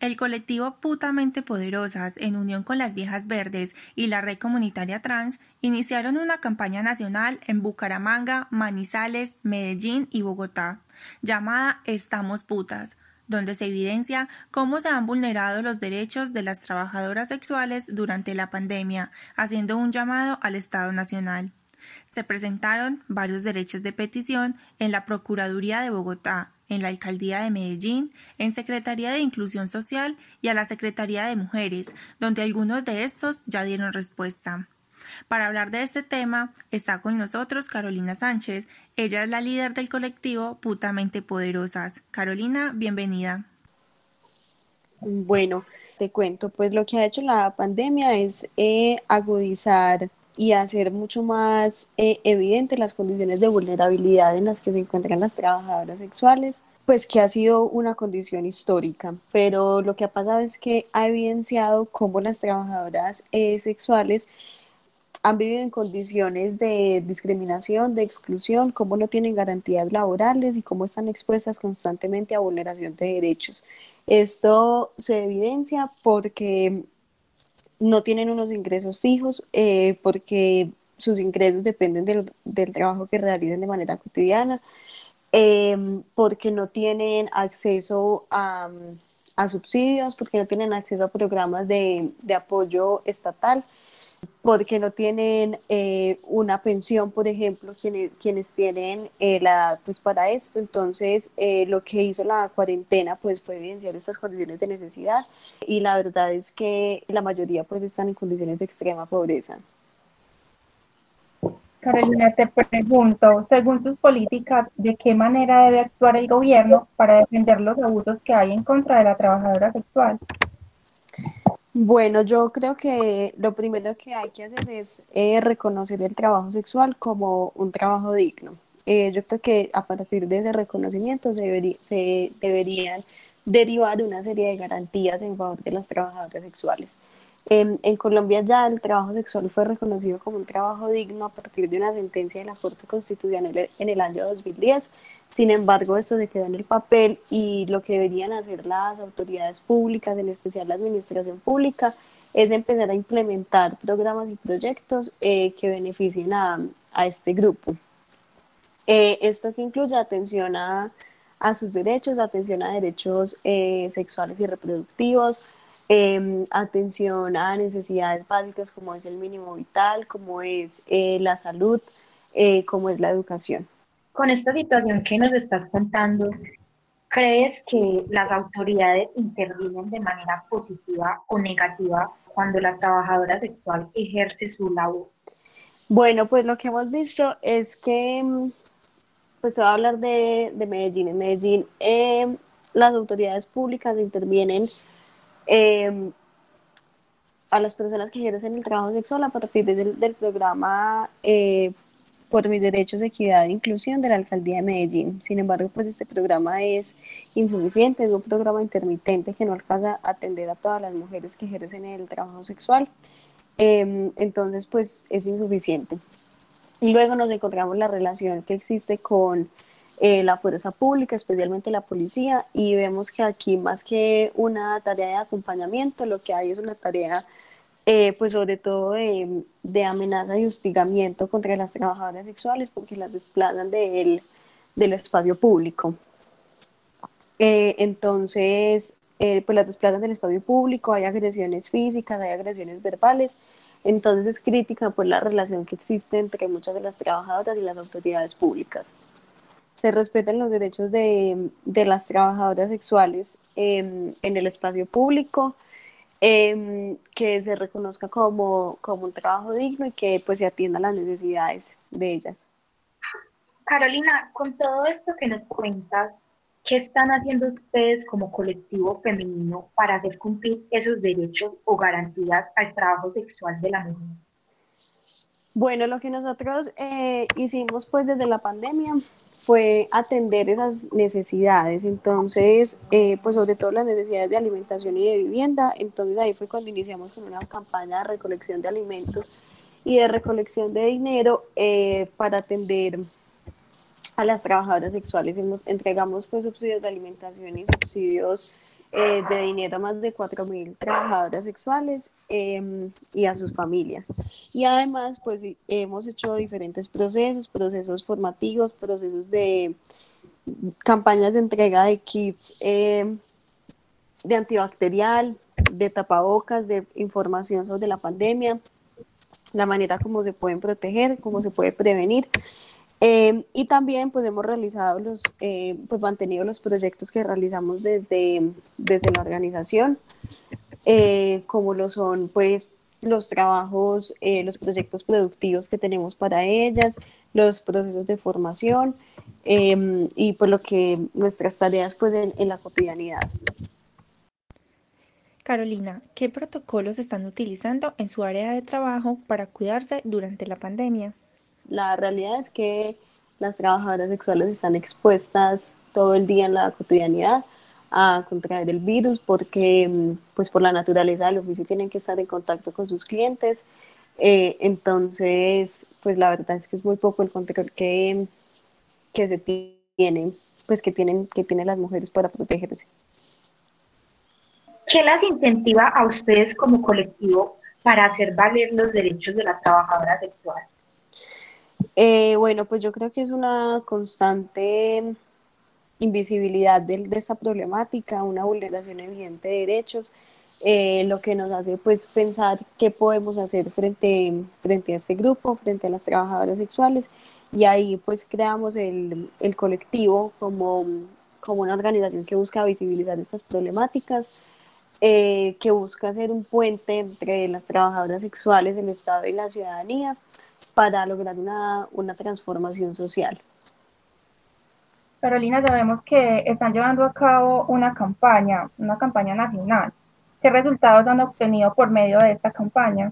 El colectivo Putamente Poderosas, en unión con las Viejas Verdes y la Red Comunitaria Trans, iniciaron una campaña nacional en Bucaramanga, Manizales, Medellín y Bogotá, llamada Estamos Putas, donde se evidencia cómo se han vulnerado los derechos de las trabajadoras sexuales durante la pandemia, haciendo un llamado al Estado Nacional. Se presentaron varios derechos de petición en la Procuraduría de Bogotá, en la Alcaldía de Medellín, en Secretaría de Inclusión Social y a la Secretaría de Mujeres, donde algunos de estos ya dieron respuesta. Para hablar de este tema está con nosotros Carolina Sánchez. Ella es la líder del colectivo Putamente Poderosas. Carolina, bienvenida. Bueno, te cuento, pues lo que ha hecho la pandemia es eh, agudizar y hacer mucho más eh, evidente las condiciones de vulnerabilidad en las que se encuentran las trabajadoras sexuales, pues que ha sido una condición histórica, pero lo que ha pasado es que ha evidenciado cómo las trabajadoras eh, sexuales han vivido en condiciones de discriminación, de exclusión, cómo no tienen garantías laborales y cómo están expuestas constantemente a vulneración de derechos. Esto se evidencia porque no tienen unos ingresos fijos eh, porque sus ingresos dependen del, del, trabajo que realicen de manera cotidiana, em, porque no tienen acceso a, a, subsidios, porque no tienen acceso a programas de, de apoyo estatal porque no tienen eh, una pensión, por ejemplo, quienes, tienen eh, la edad pues para esto. Entonces, eh, lo que hizo la cuarentena pues fue evidenciar estas condiciones de necesidad y la verdad es que la mayoría pues están en condiciones de extrema pobreza. Carolina, te pregunto, según sus políticas, ¿de qué manera debe actuar el gobierno para defender los abusos que hay en contra de la trabajadora sexual? Bueno, yo creo que lo primero que hay que hacer es eh, reconocer el trabajo sexual como un trabajo digno. Eh, yo creo que a partir de ese reconocimiento se, se deberían derivar una serie de garantías en favor de las trabajadoras sexuales. En, Colombia ya el trabajo sexual fue reconocido como un trabajo digno a partir de una sentencia de la Corte Constitucional en el año 2010 sin embargo, esto se queda en el papel y lo que deberían hacer las autoridades públicas, en especial la administración pública, es empezar a implementar programas y proyectos eh, que beneficien a, a este grupo. Eh, esto que incluye atención a, a, sus derechos, atención a derechos eh, sexuales y reproductivos, em, atención a necesidades básicas como es el mínimo vital, como es la salud, como es la educación con esta situación que nos estás contando, ¿crees que las autoridades intervienen de manera positiva o negativa cuando la trabajadora sexual ejerce su labor? Bueno, pues lo que hemos visto es que, mm, pues se va a hablar de, Medellín. En Medellín em, las autoridades públicas intervienen em, a las personas que ejercen el trabajo sexual a partir del, del programa eh, por mis derechos, equidad e inclusión de la alcaldía de Medellín. Sin embargo, pues este programa es insuficiente, es un programa intermitente que no alcanza a atender a todas las mujeres que ejercen el trabajo sexual. Em, entonces, pues es insuficiente. Y luego nos encontramos la relación que existe con eh, la fuerza pública, especialmente la policía, y vemos que aquí más que una tarea de acompañamiento, lo que hay es una tarea eh, pues sobre todo de, amenaza y hostigamiento contra las trabajadoras sexuales porque las desplazan del, del espacio público. Eh, entonces, eh, pues las desplazan del espacio público, hay agresiones físicas, hay agresiones verbales, entonces es crítica pues la relación que existe entre muchas de las trabajadoras y las autoridades públicas. Se respetan los derechos de, de las trabajadoras sexuales en el espacio público, Em, que se reconozca como, como un trabajo digno y que pues se atienda las necesidades de ellas. Carolina, con todo esto que nos cuentas, ¿qué están haciendo ustedes como colectivo femenino para hacer cumplir esos derechos o garantías al trabajo sexual de la mujer? Bueno, lo que nosotros eh, hicimos pues desde la pandemia fue atender esas necesidades, entonces, eh, pues sobre todo las necesidades de alimentación y de vivienda, entonces ahí fue cuando iniciamos con una campaña de recolección de alimentos y de recolección de dinero eh, para atender a las trabajadoras sexuales. entregamos pues subsidios de alimentación y subsidios eh, de dinero a más de 4.000 trabajadoras sexuales em, y a sus familias. Y además, pues hemos hecho diferentes procesos, procesos formativos, procesos de campañas de entrega de kits em, de antibacterial, de tapabocas, de información sobre la pandemia, la manera como se pueden proteger, cómo se puede prevenir. Em, y también pues hemos realizado los, eh, pues mantenido los proyectos que realizamos desde, desde la organización, eh, como lo son pues los trabajos, eh, los proyectos productivos que tenemos para ellas, los procesos de formación em, y pues lo que nuestras tareas pues en la cotidianidad. Carolina, ¿qué protocolos están utilizando en su área de trabajo para cuidarse durante la pandemia? La realidad es que las trabajadoras sexuales están expuestas todo el día en la cotidianidad a contraer el virus porque mm, pues por la naturaleza del oficio tienen que estar en contacto con sus clientes. Eh, entonces, pues la verdad es que es muy poco el control que, que se tiene, pues que tienen, que tienen las mujeres para protegerse. ¿Qué las incentiva a ustedes como colectivo para hacer valer los derechos de la trabajadora sexual? Eh, bueno, pues yo creo que es una constante invisibilidad de, esta problemática, una vulneración evidente de derechos, eh, lo que nos hace pues pensar qué podemos hacer frente, a este grupo, frente a las trabajadoras sexuales y ahí pues creamos el, colectivo como, como una organización que busca visibilizar estas problemáticas, eh, que busca ser un puente entre las trabajadoras sexuales, el Estado y la ciudadanía para lograr una, una transformación social. Carolina, sabemos que están llevando a cabo una campaña, una campaña nacional. ¿Qué resultados han obtenido por medio de esta campaña?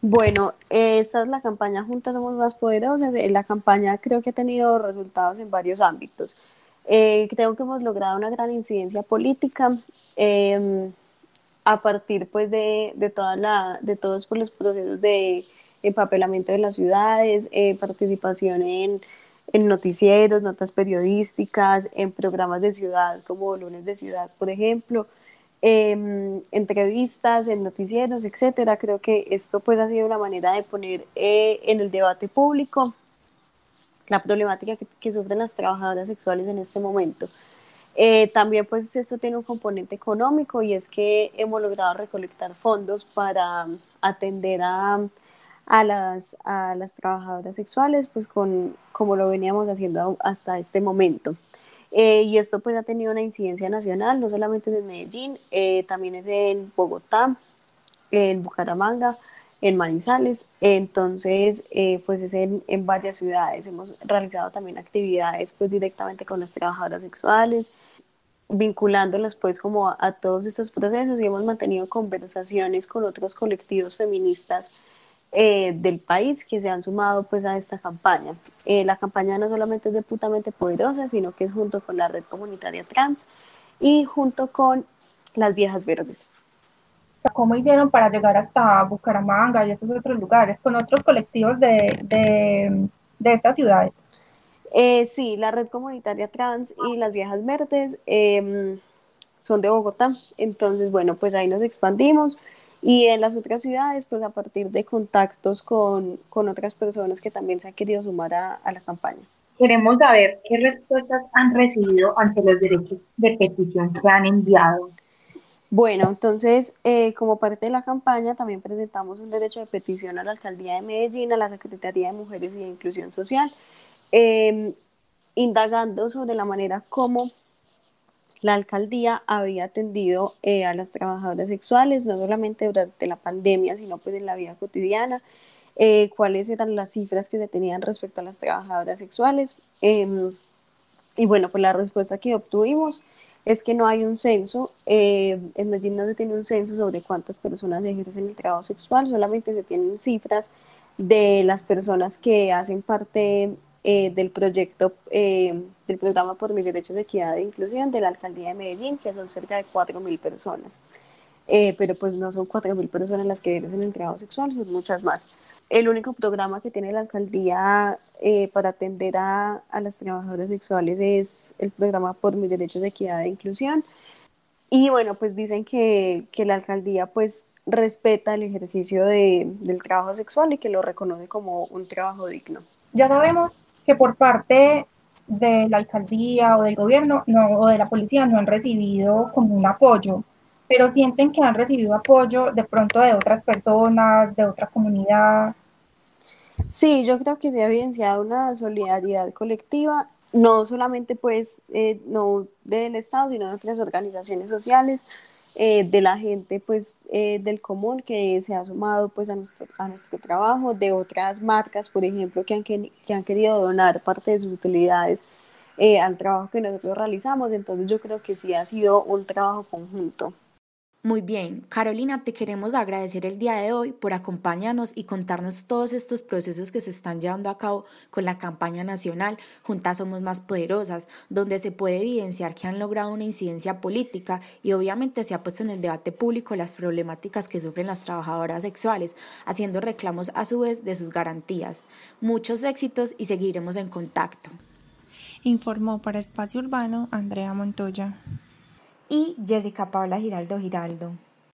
Bueno, esta es la campaña Juntas Somos Más Poderosas. La campaña creo que ha tenido resultados en varios ámbitos. Eh, creo que hemos logrado una gran incidencia política em, a partir pues, de, de, toda la, de todos los procesos de empapelamiento de las ciudades, eh, participación en, en, noticieros, notas periodísticas, en programas de ciudad como Lunes de Ciudad, por ejemplo, em, entrevistas en noticieros, etcétera. Creo que esto pues, ha sido una manera de poner eh, en el debate público la problemática que, sufren las trabajadoras sexuales en este momento. Eh, también pues esto tiene un componente económico y es que hemos logrado recolectar fondos para atender a, a, las, a las trabajadoras sexuales pues con como lo veníamos haciendo hasta este momento. Eh, y esto pues ha tenido una incidencia nacional, no solamente es en Medellín, eh, también es en Bogotá, en Bucaramanga, en Manizales. Entonces, eh, pues es en, en, varias ciudades. Hemos realizado también actividades pues directamente con las trabajadoras sexuales, vinculándolas pues como a, todos estos procesos y hemos mantenido conversaciones con otros colectivos feministas eh, del país que se han sumado pues a esta campaña. Eh, la campaña no solamente es de putamente poderosa, sino que es junto con la red comunitaria trans y junto con las viejas verdes. ¿Cómo hicieron para llegar hasta Bucaramanga y esos otros lugares con otros colectivos de, de, de estas ciudades? Eh, sí, la red comunitaria trans y las viejas verdes em, son de Bogotá, entonces bueno, pues ahí nos expandimos y en las otras ciudades, pues a partir de contactos con, con otras personas que también se han querido sumar a, a la campaña. Queremos saber qué respuestas han recibido ante los derechos de petición que han enviado. Bueno, entonces, eh, como parte de la campaña, también presentamos un derecho de petición a la Alcaldía de Medellín, a la Secretaría de Mujeres y de Inclusión Social, em, indagando sobre la manera como la alcaldía había atendido eh, a las trabajadoras sexuales, no solamente durante la pandemia, sino pues en la vida cotidiana, eh, cuáles eran las cifras que se tenían respecto a las trabajadoras sexuales. Em, y bueno, pues la respuesta que obtuvimos es que no hay un censo, eh, en Medellín no se tiene un censo sobre cuántas personas ejercen el trabajo sexual, solamente se tienen cifras de las personas que hacen parte eh, del proyecto, eh, del programa por mis derechos de equidad e inclusión de la alcaldía de Medellín, que son cerca de 4.000 personas. Eh, pero pues no son 4.000 personas las que ejercen el trabajo sexual, son muchas más. El único programa que tiene la alcaldía eh, para atender a, a, las trabajadoras sexuales es el programa por mis derechos de equidad e inclusión. Y bueno, pues dicen que, que la alcaldía pues respeta el ejercicio de, del trabajo sexual y que lo reconoce como un trabajo digno. Ya sabemos que por parte de la alcaldía o del gobierno no, o de la policía no han recibido como un apoyo, pero sienten que han recibido apoyo de pronto de otras personas, de otra comunidad. Sí, yo creo que se ha evidenciado una solidaridad colectiva, no solamente pues eh, no del Estado, sino de otras organizaciones sociales, eh, de la gente pues eh, del común que se ha sumado pues a nuestro, a nuestro trabajo, de otras marcas, por ejemplo, que han, que, han querido donar parte de sus utilidades al trabajo que nosotros realizamos. Entonces yo creo que sí ha sido un trabajo conjunto. Muy bien, Carolina, te queremos agradecer el día de hoy por acompañarnos y contarnos todos estos procesos que se están llevando a cabo con la campaña nacional Juntas Somos Más Poderosas, donde se puede evidenciar que han logrado una incidencia política y obviamente se ha puesto en el debate público las problemáticas que sufren las trabajadoras sexuales, haciendo reclamos a su vez de sus garantías. Muchos éxitos y seguiremos en contacto. Informó para Espacio Urbano Andrea Montoya y Jessica Paula Giraldo Giraldo.